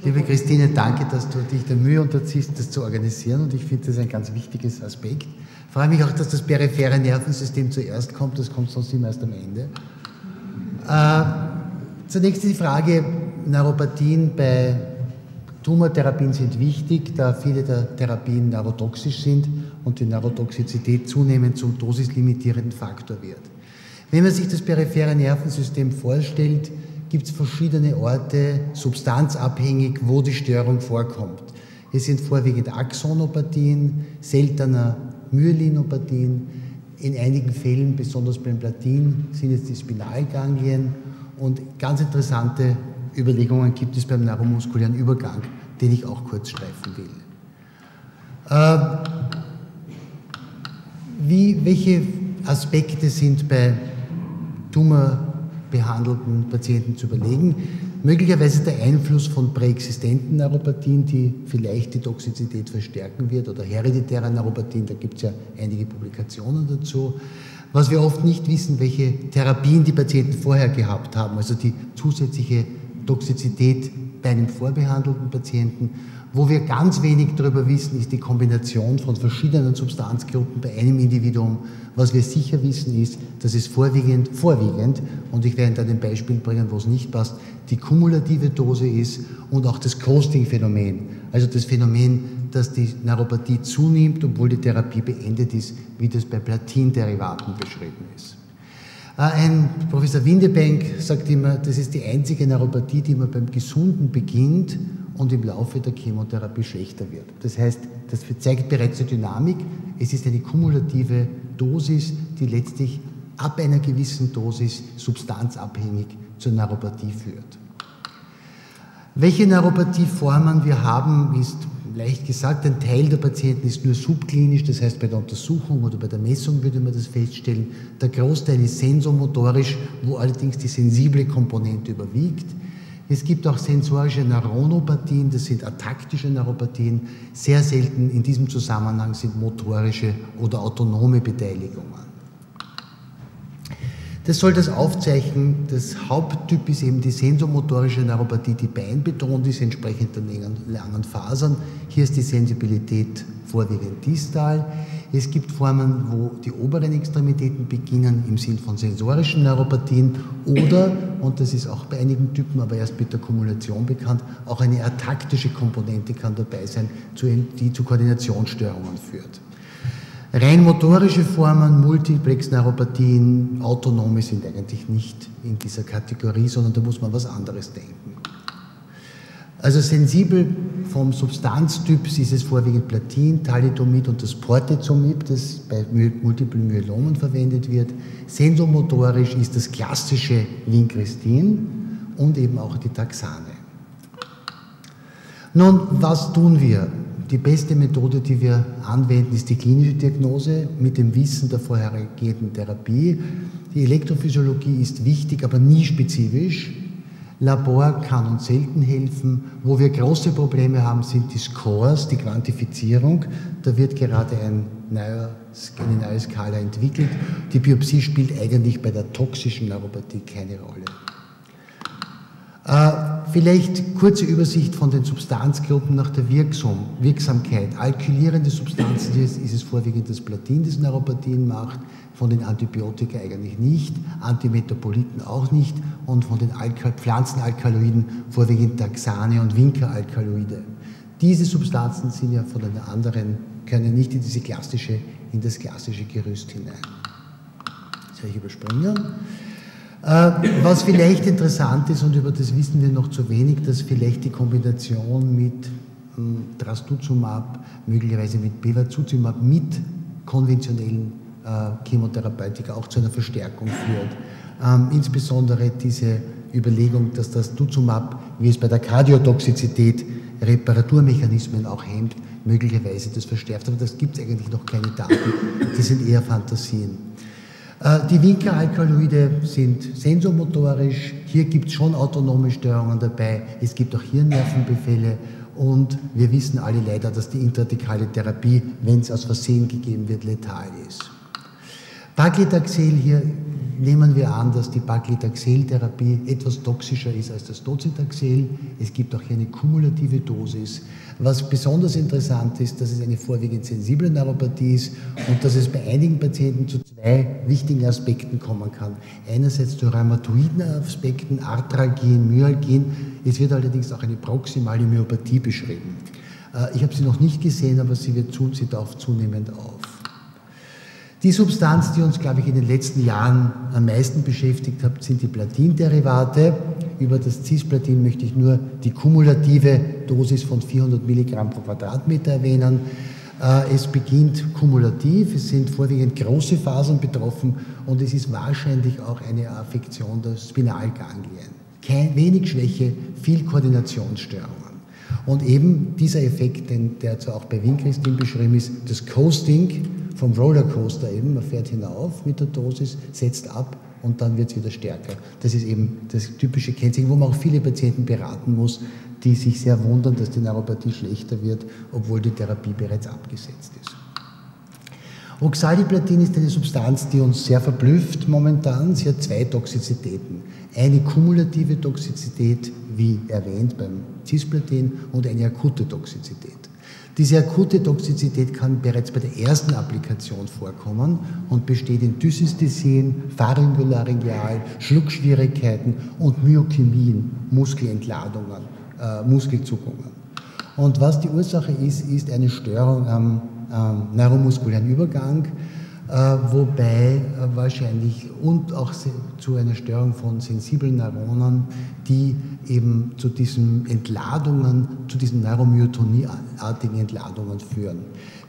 Liebe Christine, danke, dass du dich der Mühe unterziehst, das zu organisieren und ich finde das ein ganz wichtiges Aspekt. Ich freue mich auch, dass das periphere Nervensystem zuerst kommt, das kommt sonst immer erst am Ende. Äh, zunächst die Frage, Neuropathien bei Tumortherapien sind wichtig, da viele der Therapien neurotoxisch sind und die Neurotoxizität zunehmend zum dosislimitierenden Faktor wird. Wenn man sich das periphere Nervensystem vorstellt, gibt es verschiedene Orte, substanzabhängig, wo die Störung vorkommt. Es sind vorwiegend Axonopathien, seltener Myelinopathien, in einigen Fällen, besonders beim Platin, sind es die Spinalganglien und ganz interessante Überlegungen gibt es beim neuromuskulären Übergang, den ich auch kurz streifen will. Äh, wie, welche Aspekte sind bei Tumor behandelten Patienten zu überlegen. Möglicherweise der Einfluss von präexistenten Neuropathien, die vielleicht die Toxizität verstärken wird, oder hereditäre Neuropathien, da gibt es ja einige Publikationen dazu. Was wir oft nicht wissen, welche Therapien die Patienten vorher gehabt haben, also die zusätzliche Toxizität bei einem vorbehandelten Patienten wo wir ganz wenig darüber wissen, ist die Kombination von verschiedenen Substanzgruppen bei einem Individuum. Was wir sicher wissen, ist, dass es vorwiegend, vorwiegend und ich werde da ein Beispiel bringen, wo es nicht passt, die kumulative Dose ist und auch das Coasting-Phänomen. Also das Phänomen, dass die Neuropathie zunimmt, obwohl die Therapie beendet ist, wie das bei Platinderivaten beschrieben ist. Äh, ein Professor Windebank sagt immer, das ist die einzige Neuropathie, die man beim Gesunden beginnt und im Laufe der Chemotherapie schlechter wird. Das heißt, das zeigt bereits die Dynamik. Es ist eine kumulative Dosis, die letztlich ab einer gewissen Dosis substanzabhängig zur Neuropathie führt. Welche Neuropathieformen wir haben, ist leicht gesagt, ein Teil der Patienten ist nur subklinisch, das heißt bei der Untersuchung oder bei der Messung würde man das feststellen. Der Großteil ist sensomotorisch, wo allerdings die sensible Komponente überwiegt. Es gibt auch sensorische Neuronopathien, das sind ataktische Neuropathien. Sehr selten in diesem Zusammenhang sind motorische oder autonome Beteiligungen. Das soll das aufzeichnen. Das Haupttyp ist eben die sensomotorische Neuropathie, die beinbetont ist, entsprechend der langen Fasern. Hier ist die Sensibilität vorwiegend distal. Es gibt Formen, wo die oberen Extremitäten beginnen im Sinn von sensorischen Neuropathien oder, und das ist auch bei einigen Typen, aber erst mit der Kumulation bekannt, auch eine ataktische Komponente kann dabei sein, die zu Koordinationsstörungen führt. Rein motorische Formen, Multiplex-Neuropathien, autonome sind eigentlich nicht in dieser Kategorie, sondern da muss man was anderes denken. Also sensibel vom Substanztyp ist es vorwiegend Platin, Thalidomid und das Portezomib, das bei Multiple Myelomen verwendet wird. Sensomotorisch ist das klassische Vincristin und eben auch die Taxane. Nun, was tun wir? Die beste Methode, die wir anwenden, ist die klinische Diagnose mit dem Wissen der vorhergehenden Therapie. Die Elektrophysiologie ist wichtig, aber nie spezifisch. Labor kann uns selten helfen. Wo wir große Probleme haben, sind die Scores, die Quantifizierung. Da wird gerade ein neuer, eine neue Skala entwickelt. Die Biopsie spielt eigentlich bei der toxischen Neuropathie keine Rolle. Vielleicht kurze Übersicht von den Substanzgruppen nach der Wirksamkeit. Alkylierende Substanzen ist, ist es vorwiegend das Platin, das Neuropathien macht, von den Antibiotika eigentlich nicht, Antimetaboliten auch nicht und von den Alkal Pflanzenalkaloiden vorwiegend Taxane und Winkeralkaloide. Diese Substanzen sind ja von den anderen, können nicht in, diese klassische, in das klassische Gerüst hinein. Das habe ich übersprungen. Äh, was vielleicht interessant ist, und über das wissen wir noch zu wenig, dass vielleicht die Kombination mit hm, Trastuzumab, möglicherweise mit Bevacizumab, mit konventionellen äh, Chemotherapeutika auch zu einer Verstärkung führt. Ähm, insbesondere diese Überlegung, dass das Duzumab, wie es bei der Kardiotoxizität Reparaturmechanismen auch hemmt, möglicherweise das verstärkt. Aber das gibt es eigentlich noch keine Daten, die sind eher Fantasien. Äh, die Winkelalkaloide sind sensomotorisch. Hier gibt es schon autonome Störungen dabei. Es gibt auch Hirnnervenbefälle. Und wir wissen alle leider, dass die intradikale Therapie, wenn es aus Versehen gegeben wird, letal ist. Paclitaxel hier nehmen wir an, dass die Paclitaxel-Therapie etwas toxischer ist als das Docetaxel. Es gibt auch hier eine kumulative Dosis. Was besonders interessant ist, dass es eine vorwiegend sensible Neuropathie ist und dass es bei einigen Patienten zu zwei wichtigen Aspekten kommen kann. Einerseits zu rheumatoiden Aspekten, Arthralgien, Myalgien. Es wird allerdings auch eine proximale Myopathie beschrieben. Äh, ich habe sie noch nicht gesehen, aber sie, wird zu, sie taucht zunehmend auf. Die Substanz, die uns, glaube ich, in den letzten Jahren am meisten beschäftigt hat, sind die Platinderivate. Über das Cisplatin möchte ich nur die kumulative Dosis von 400 Milligramm pro Quadratmeter erwähnen. Äh, es beginnt kumulativ, es sind vorwiegend große Fasern betroffen und es ist wahrscheinlich auch eine Affektion der Spinalganglien. Kein, wenig Schwäche, viel Koordinationsstörungen. Und eben dieser Effekt, den, der zwar auch bei Winkristin beschrieben ist, das Coasting, vom Rollercoaster eben, man fährt hinauf mit der Dosis, setzt ab und dann wird es wieder stärker. Das ist eben das typische Kennzeichen, wo man auch viele Patienten beraten muss, die sich sehr wundern, dass die Neuropathie schlechter wird, obwohl die Therapie bereits abgesetzt ist. Oxaliplatin ist eine Substanz, die uns sehr verblüfft momentan. Sie hat zwei Toxizitäten. Eine kumulative Toxizität, wie erwähnt beim Cisplatin, und eine akute Toxizität. Diese akute Toxizität kann bereits bei der ersten Applikation vorkommen und besteht in Dysysthesien, Pharyngolaryngel, Schluckschwierigkeiten und Myochemien, Muskelentladungen, äh, Muskelzuckungen. Und was die Ursache ist, ist eine Störung am äh, neuromuskulären Übergang, wobei äh, wahrscheinlich und auch zu einer Störung von sensiblen Neuronen, die eben zu diesen Entladungen, zu diesen Neuromyotonieartigen Entladungen führen.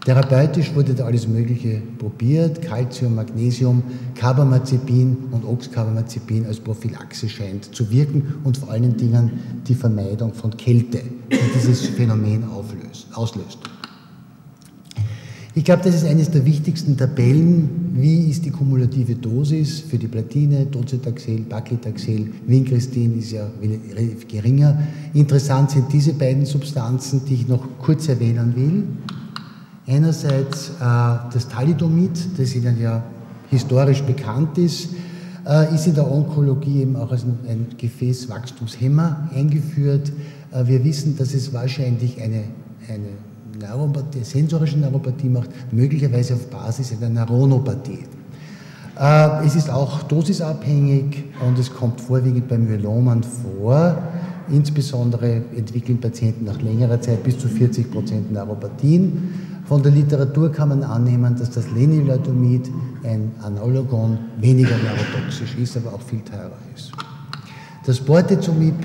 Therapeutisch wurde da alles Mögliche probiert, Calcium, Magnesium, Carbamazepin und Oxcarbamazepin als Prophylaxe scheint zu wirken und vor allen Dingen die Vermeidung von Kälte, die dieses Phänomen auflöst, auslöst. Ich glaube, das ist eines der wichtigsten Tabellen. Wie ist die kumulative Dosis für die Platine, Docetaxel, Paclitaxel, Vincristin ist ja relativ geringer. Interessant sind diese beiden Substanzen, die ich noch kurz erwähnen will. Einerseits äh, das Thalidomid, das Ihnen ja historisch bekannt ist, äh, ist in der Onkologie eben auch als ein, ein Gefäßwachstumshemmer eingeführt. Äh, wir wissen, dass es wahrscheinlich eine, eine Neuropathie, sensorische Neuropathie macht, möglicherweise auf Basis einer Neuronopathie. Äh, es ist auch dosisabhängig und es kommt vorwiegend bei Myelomen vor. Insbesondere entwickeln Patienten nach längerer Zeit bis zu 40 Prozent Neuropathien. Von der Literatur kann man annehmen, dass das Lenilidomid, ein Analogon, weniger neurotoxisch ist, aber auch viel teurer ist. Das Bortezomib,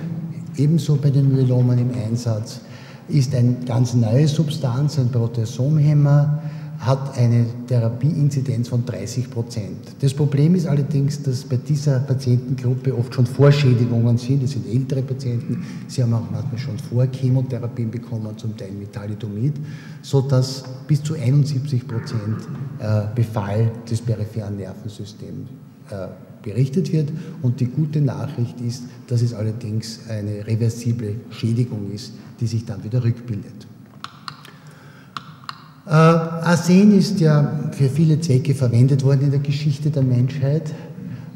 ebenso bei den Myelomen im Einsatz, ist eine ganz neue Substanz, ein Proteasomhemmer, hat eine Therapieinzidenz von 30 Prozent. Das Problem ist allerdings, dass bei dieser Patientengruppe oft schon Vorschädigungen sind. Das sind ältere Patienten, sie haben auch manchmal schon Vorchemotherapien bekommen, zum Teil mit Thalidomid, sodass bis zu 71 Prozent äh, Befall des peripheren Nervensystems äh, berichtet wird. Und die gute Nachricht ist, dass es allerdings eine reversible Schädigung ist, die sich dann wieder rückbildet. Äh, Arsen ist ja für viele Zwecke verwendet worden in der Geschichte der Menschheit.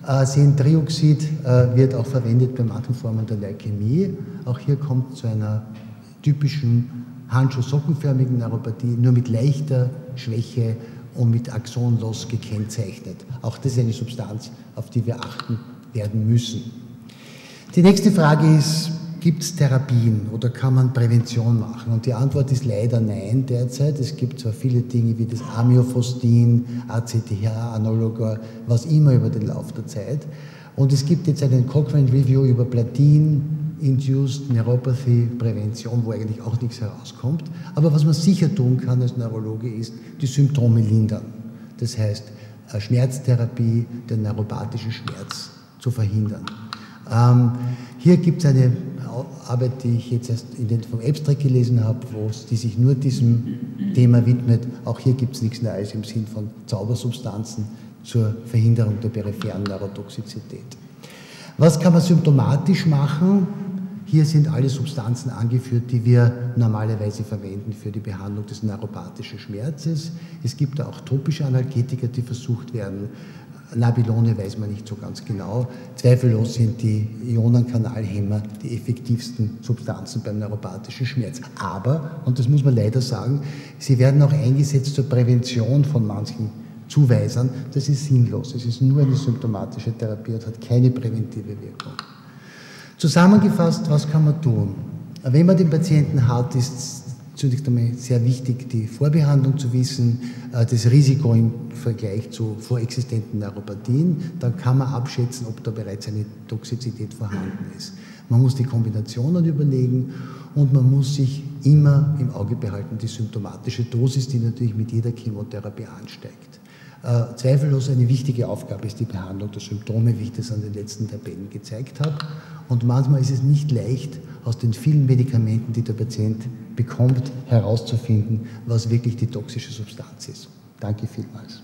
Arsentrioxid äh, wird auch verwendet bei manchen Formen der Leukämie. Auch hier kommt zu einer typischen handschuh-sockenförmigen Neuropathie, nur mit leichter Schwäche und mit Axonlos gekennzeichnet. Auch das ist eine Substanz, auf die wir achten werden müssen. Die nächste Frage ist, gibt es Therapien oder kann man Prävention machen? Und die Antwort ist leider nein derzeit. Es gibt zwar viele Dinge wie das Amiophostin, ACTH, Analoga, was immer über den Lauf der Zeit. Und es gibt jetzt einen Cochrane Review über Platin, Induced Neuropathy Prävention, wo eigentlich auch nichts herauskommt. Aber was man sicher tun kann als Neurologe ist, die Symptome lindern. Das heißt, Schmerztherapie, den neuropathische Schmerz zu verhindern. Ähm, hier gibt es eine Arbeit, die ich jetzt erst in den, vom Abstract gelesen habe, die sich nur diesem Thema widmet. Auch hier gibt es nichts Neues im Sinn von Zaubersubstanzen zur Verhinderung der peripheren Neurotoxizität. Was kann man symptomatisch machen? Hier sind alle Substanzen angeführt, die wir normalerweise verwenden für die Behandlung des neuropathischen Schmerzes. Es gibt auch topische Analgetika, die versucht werden, Nabilone weiß man nicht so ganz genau. Zweifellos sind die Ionenkanalhemmer die effektivsten Substanzen beim neuropathischen Schmerz. Aber, und das muss man leider sagen, sie werden auch eingesetzt zur Prävention von manchen Zuweisern. Das ist sinnlos. Es ist nur eine symptomatische Therapie und hat keine präventive Wirkung. Zusammengefasst, was kann man tun? Wenn man den Patienten hat, ist zunächst einmal sehr wichtig, die Vorbehandlung zu wissen, äh, das Risiko im Vergleich zu vorexistenten Neuropathien. Dann kann man abschätzen, ob da bereits eine Toxizität vorhanden ist. Man muss die Kombinationen überlegen und man muss sich immer im Auge behalten, die symptomatische Dosis, die natürlich mit jeder Chemotherapie ansteigt. Äh, zweifellos eine wichtige Aufgabe ist die Behandlung der Symptome, wie ich das an den letzten Tabellen gezeigt habe. Und manchmal ist es nicht leicht, aus den vielen Medikamenten, die der Patient bekommt, herauszufinden, was wirklich die toxische Substanz ist. Danke vielmals.